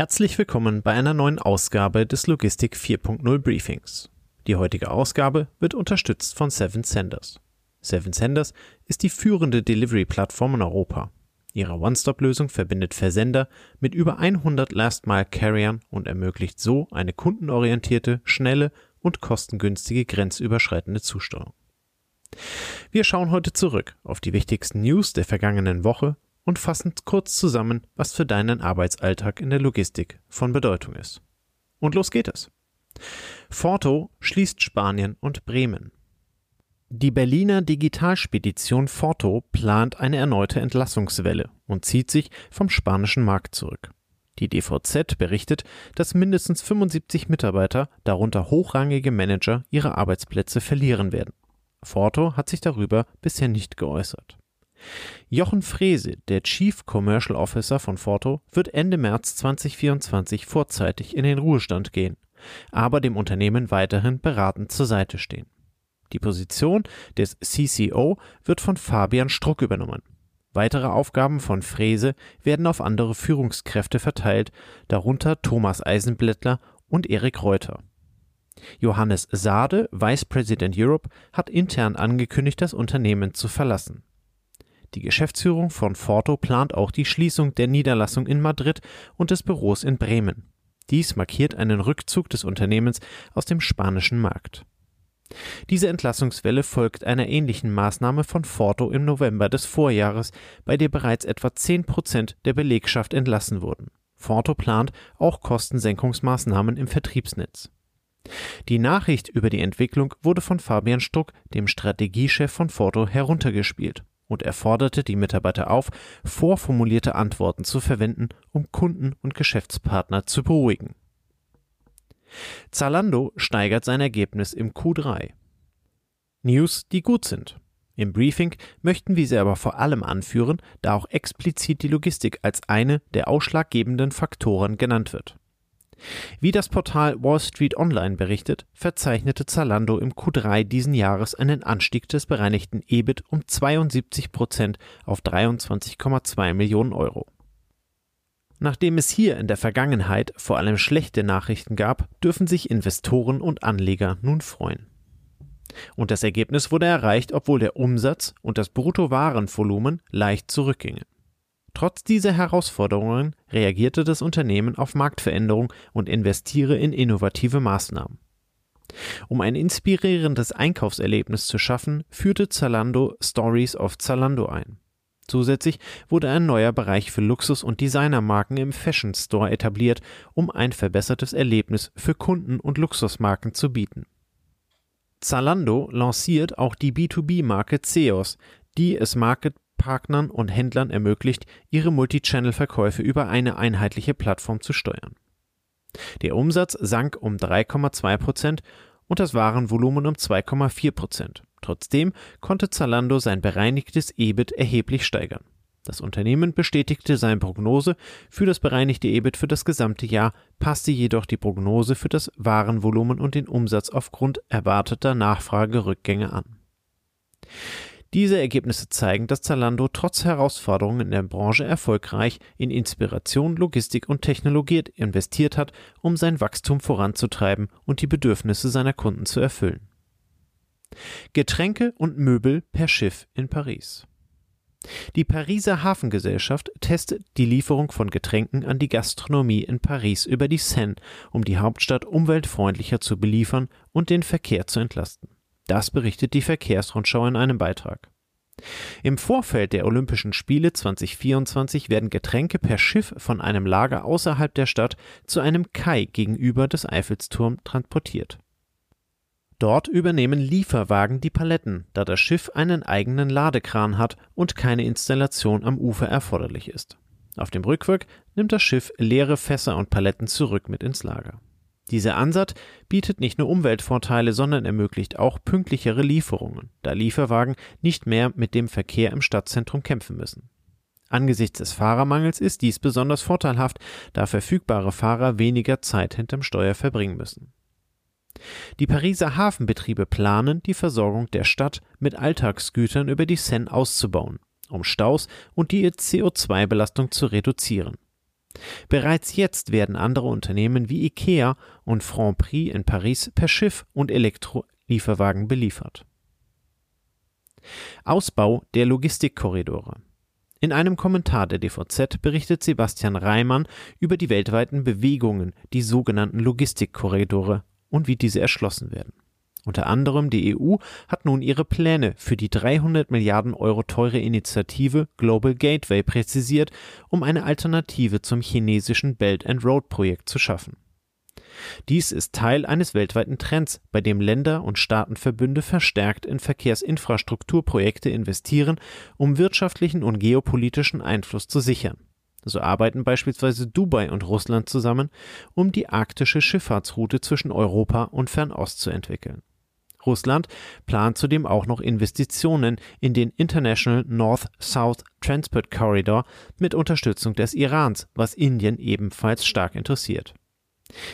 Herzlich willkommen bei einer neuen Ausgabe des Logistik 4.0 Briefings. Die heutige Ausgabe wird unterstützt von Seven Senders. Seven Senders ist die führende Delivery-Plattform in Europa. Ihre One-Stop-Lösung verbindet Versender mit über 100 Last-Mile-Carriern und ermöglicht so eine kundenorientierte, schnelle und kostengünstige grenzüberschreitende Zusteuerung. Wir schauen heute zurück auf die wichtigsten News der vergangenen Woche und fassen kurz zusammen, was für deinen Arbeitsalltag in der Logistik von Bedeutung ist. Und los geht es. Forto schließt Spanien und Bremen. Die Berliner Digitalspedition Forto plant eine erneute Entlassungswelle und zieht sich vom spanischen Markt zurück. Die DVZ berichtet, dass mindestens 75 Mitarbeiter, darunter hochrangige Manager, ihre Arbeitsplätze verlieren werden. Forto hat sich darüber bisher nicht geäußert. Jochen Frese, der Chief Commercial Officer von Forto, wird Ende März 2024 vorzeitig in den Ruhestand gehen, aber dem Unternehmen weiterhin beratend zur Seite stehen. Die Position des CCO wird von Fabian Struck übernommen. Weitere Aufgaben von Frese werden auf andere Führungskräfte verteilt, darunter Thomas Eisenblättler und Erik Reuter. Johannes Sade, Vice President Europe, hat intern angekündigt, das Unternehmen zu verlassen. Die Geschäftsführung von Forto plant auch die Schließung der Niederlassung in Madrid und des Büros in Bremen. Dies markiert einen Rückzug des Unternehmens aus dem spanischen Markt. Diese Entlassungswelle folgt einer ähnlichen Maßnahme von Forto im November des Vorjahres, bei der bereits etwa 10 Prozent der Belegschaft entlassen wurden. Forto plant auch Kostensenkungsmaßnahmen im Vertriebsnetz. Die Nachricht über die Entwicklung wurde von Fabian Struck, dem Strategiechef von Forto, heruntergespielt und er forderte die Mitarbeiter auf, vorformulierte Antworten zu verwenden, um Kunden und Geschäftspartner zu beruhigen. Zalando steigert sein Ergebnis im Q3. News, die gut sind. Im Briefing möchten wir sie aber vor allem anführen, da auch explizit die Logistik als eine der ausschlaggebenden Faktoren genannt wird. Wie das Portal Wall Street Online berichtet, verzeichnete Zalando im Q3 diesen Jahres einen Anstieg des bereinigten EBIT um 72 Prozent auf 23,2 Millionen Euro. Nachdem es hier in der Vergangenheit vor allem schlechte Nachrichten gab, dürfen sich Investoren und Anleger nun freuen. Und das Ergebnis wurde erreicht, obwohl der Umsatz und das Bruttowarenvolumen leicht zurückgingen. Trotz dieser Herausforderungen reagierte das Unternehmen auf Marktveränderung und investiere in innovative Maßnahmen. Um ein inspirierendes Einkaufserlebnis zu schaffen, führte Zalando Stories of Zalando ein. Zusätzlich wurde ein neuer Bereich für Luxus- und Designermarken im Fashion Store etabliert, um ein verbessertes Erlebnis für Kunden und Luxusmarken zu bieten. Zalando lanciert auch die B2B-Marke Ceos, die es Market Partnern und Händlern ermöglicht, ihre Multichannel-Verkäufe über eine einheitliche Plattform zu steuern. Der Umsatz sank um 3,2 Prozent und das Warenvolumen um 2,4 Prozent. Trotzdem konnte Zalando sein bereinigtes EBIT erheblich steigern. Das Unternehmen bestätigte seine Prognose für das bereinigte EBIT für das gesamte Jahr, passte jedoch die Prognose für das Warenvolumen und den Umsatz aufgrund erwarteter Nachfragerückgänge an. Diese Ergebnisse zeigen, dass Zalando trotz Herausforderungen in der Branche erfolgreich in Inspiration, Logistik und Technologie investiert hat, um sein Wachstum voranzutreiben und die Bedürfnisse seiner Kunden zu erfüllen. Getränke und Möbel per Schiff in Paris. Die Pariser Hafengesellschaft testet die Lieferung von Getränken an die Gastronomie in Paris über die Seine, um die Hauptstadt umweltfreundlicher zu beliefern und den Verkehr zu entlasten. Das berichtet die Verkehrsrundschau in einem Beitrag. Im Vorfeld der Olympischen Spiele 2024 werden Getränke per Schiff von einem Lager außerhalb der Stadt zu einem Kai gegenüber des Eiffelturms transportiert. Dort übernehmen Lieferwagen die Paletten, da das Schiff einen eigenen Ladekran hat und keine Installation am Ufer erforderlich ist. Auf dem Rückweg nimmt das Schiff leere Fässer und Paletten zurück mit ins Lager. Dieser Ansatz bietet nicht nur Umweltvorteile, sondern ermöglicht auch pünktlichere Lieferungen, da Lieferwagen nicht mehr mit dem Verkehr im Stadtzentrum kämpfen müssen. Angesichts des Fahrermangels ist dies besonders vorteilhaft, da verfügbare Fahrer weniger Zeit hinterm Steuer verbringen müssen. Die Pariser Hafenbetriebe planen, die Versorgung der Stadt mit Alltagsgütern über die Seine auszubauen, um Staus und die CO2-Belastung zu reduzieren. Bereits jetzt werden andere Unternehmen wie IKEA und Franprix in Paris per Schiff und Elektrolieferwagen beliefert. Ausbau der Logistikkorridore. In einem Kommentar der DVZ berichtet Sebastian Reimann über die weltweiten Bewegungen, die sogenannten Logistikkorridore und wie diese erschlossen werden. Unter anderem die EU hat nun ihre Pläne für die 300 Milliarden Euro teure Initiative Global Gateway präzisiert, um eine Alternative zum chinesischen Belt and Road Projekt zu schaffen. Dies ist Teil eines weltweiten Trends, bei dem Länder und Staatenverbünde verstärkt in Verkehrsinfrastrukturprojekte investieren, um wirtschaftlichen und geopolitischen Einfluss zu sichern. So arbeiten beispielsweise Dubai und Russland zusammen, um die arktische Schifffahrtsroute zwischen Europa und Fernost zu entwickeln. Russland plant zudem auch noch Investitionen in den International North-South Transport Corridor mit Unterstützung des Irans, was Indien ebenfalls stark interessiert.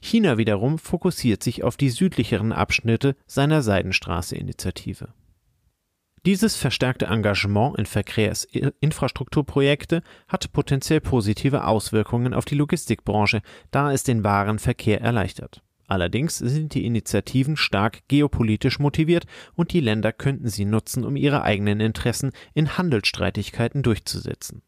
China wiederum fokussiert sich auf die südlicheren Abschnitte seiner Seidenstraße-Initiative. Dieses verstärkte Engagement in Verkehrsinfrastrukturprojekte hat potenziell positive Auswirkungen auf die Logistikbranche, da es den Warenverkehr erleichtert. Allerdings sind die Initiativen stark geopolitisch motiviert und die Länder könnten sie nutzen, um ihre eigenen Interessen in Handelsstreitigkeiten durchzusetzen.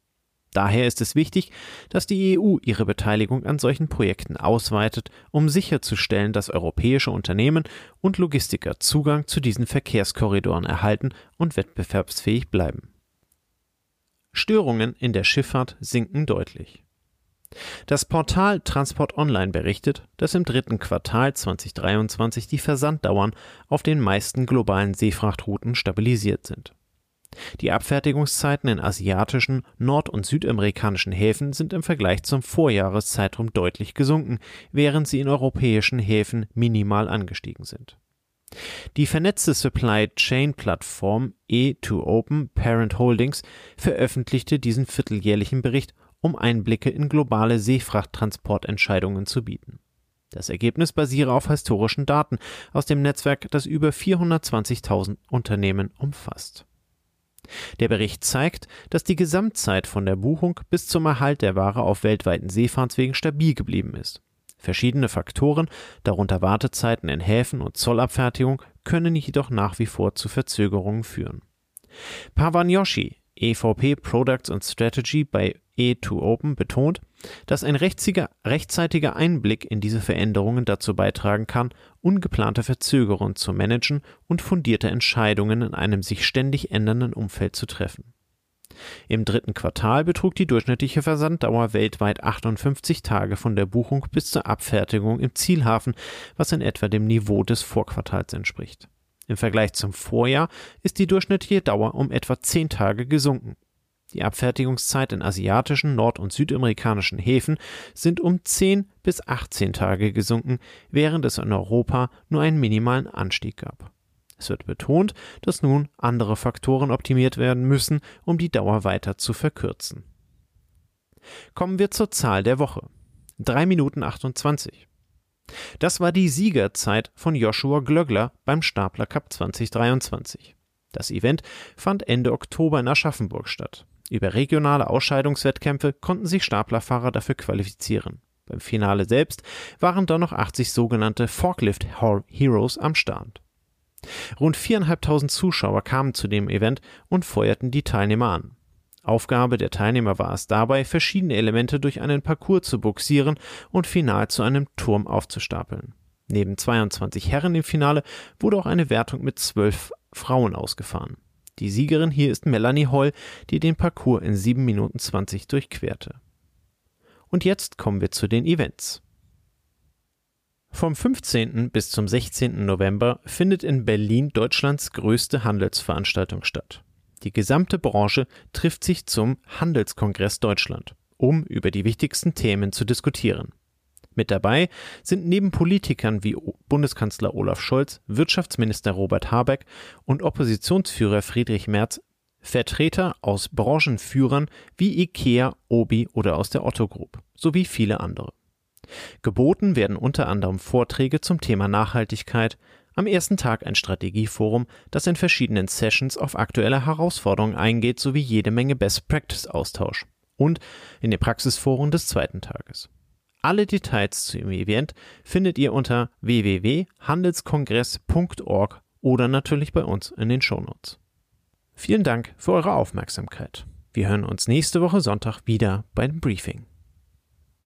Daher ist es wichtig, dass die EU ihre Beteiligung an solchen Projekten ausweitet, um sicherzustellen, dass europäische Unternehmen und Logistiker Zugang zu diesen Verkehrskorridoren erhalten und wettbewerbsfähig bleiben. Störungen in der Schifffahrt sinken deutlich. Das Portal Transport Online berichtet, dass im dritten Quartal 2023 die Versanddauern auf den meisten globalen Seefrachtrouten stabilisiert sind. Die Abfertigungszeiten in asiatischen, nord- und südamerikanischen Häfen sind im Vergleich zum Vorjahreszeitraum deutlich gesunken, während sie in europäischen Häfen minimal angestiegen sind. Die vernetzte Supply Chain Plattform E2Open Parent Holdings veröffentlichte diesen vierteljährlichen Bericht um Einblicke in globale Seefrachttransportentscheidungen zu bieten. Das Ergebnis basiere auf historischen Daten aus dem Netzwerk, das über 420.000 Unternehmen umfasst. Der Bericht zeigt, dass die Gesamtzeit von der Buchung bis zum Erhalt der Ware auf weltweiten Seefahrtswegen stabil geblieben ist. Verschiedene Faktoren, darunter Wartezeiten in Häfen und Zollabfertigung, können jedoch nach wie vor zu Verzögerungen führen. Pavan Yoshi, EVP Products and Strategy bei E2Open betont, dass ein rechtzeitiger Einblick in diese Veränderungen dazu beitragen kann, ungeplante Verzögerungen zu managen und fundierte Entscheidungen in einem sich ständig ändernden Umfeld zu treffen. Im dritten Quartal betrug die durchschnittliche Versanddauer weltweit 58 Tage von der Buchung bis zur Abfertigung im Zielhafen, was in etwa dem Niveau des Vorquartals entspricht. Im Vergleich zum Vorjahr ist die durchschnittliche Dauer um etwa 10 Tage gesunken. Die Abfertigungszeit in asiatischen, nord- und südamerikanischen Häfen sind um 10 bis 18 Tage gesunken, während es in Europa nur einen minimalen Anstieg gab. Es wird betont, dass nun andere Faktoren optimiert werden müssen, um die Dauer weiter zu verkürzen. Kommen wir zur Zahl der Woche. 3 Minuten 28. Das war die Siegerzeit von Joshua Glöggler beim Stapler Cup 2023. Das Event fand Ende Oktober in Aschaffenburg statt. Über regionale Ausscheidungswettkämpfe konnten sich Staplerfahrer dafür qualifizieren. Beim Finale selbst waren dann noch 80 sogenannte Forklift Heroes am Start. Rund viereinhalbtausend Zuschauer kamen zu dem Event und feuerten die Teilnehmer an. Aufgabe der Teilnehmer war es dabei, verschiedene Elemente durch einen Parcours zu buxieren und final zu einem Turm aufzustapeln. Neben 22 Herren im Finale wurde auch eine Wertung mit zwölf Frauen ausgefahren. Die Siegerin hier ist Melanie Holl, die den Parcours in 7 Minuten 20 durchquerte. Und jetzt kommen wir zu den Events. Vom 15. bis zum 16. November findet in Berlin Deutschlands größte Handelsveranstaltung statt. Die gesamte Branche trifft sich zum Handelskongress Deutschland, um über die wichtigsten Themen zu diskutieren. Mit dabei sind neben Politikern wie Bundeskanzler Olaf Scholz, Wirtschaftsminister Robert Habeck und Oppositionsführer Friedrich Merz Vertreter aus Branchenführern wie IKEA, Obi oder aus der Otto Group sowie viele andere. Geboten werden unter anderem Vorträge zum Thema Nachhaltigkeit, am ersten Tag ein Strategieforum, das in verschiedenen Sessions auf aktuelle Herausforderungen eingeht sowie jede Menge Best Practice Austausch und in den Praxisforen des zweiten Tages. Alle Details zu dem Event findet ihr unter www.handelskongress.org oder natürlich bei uns in den Shownotes. Vielen Dank für eure Aufmerksamkeit. Wir hören uns nächste Woche Sonntag wieder beim Briefing.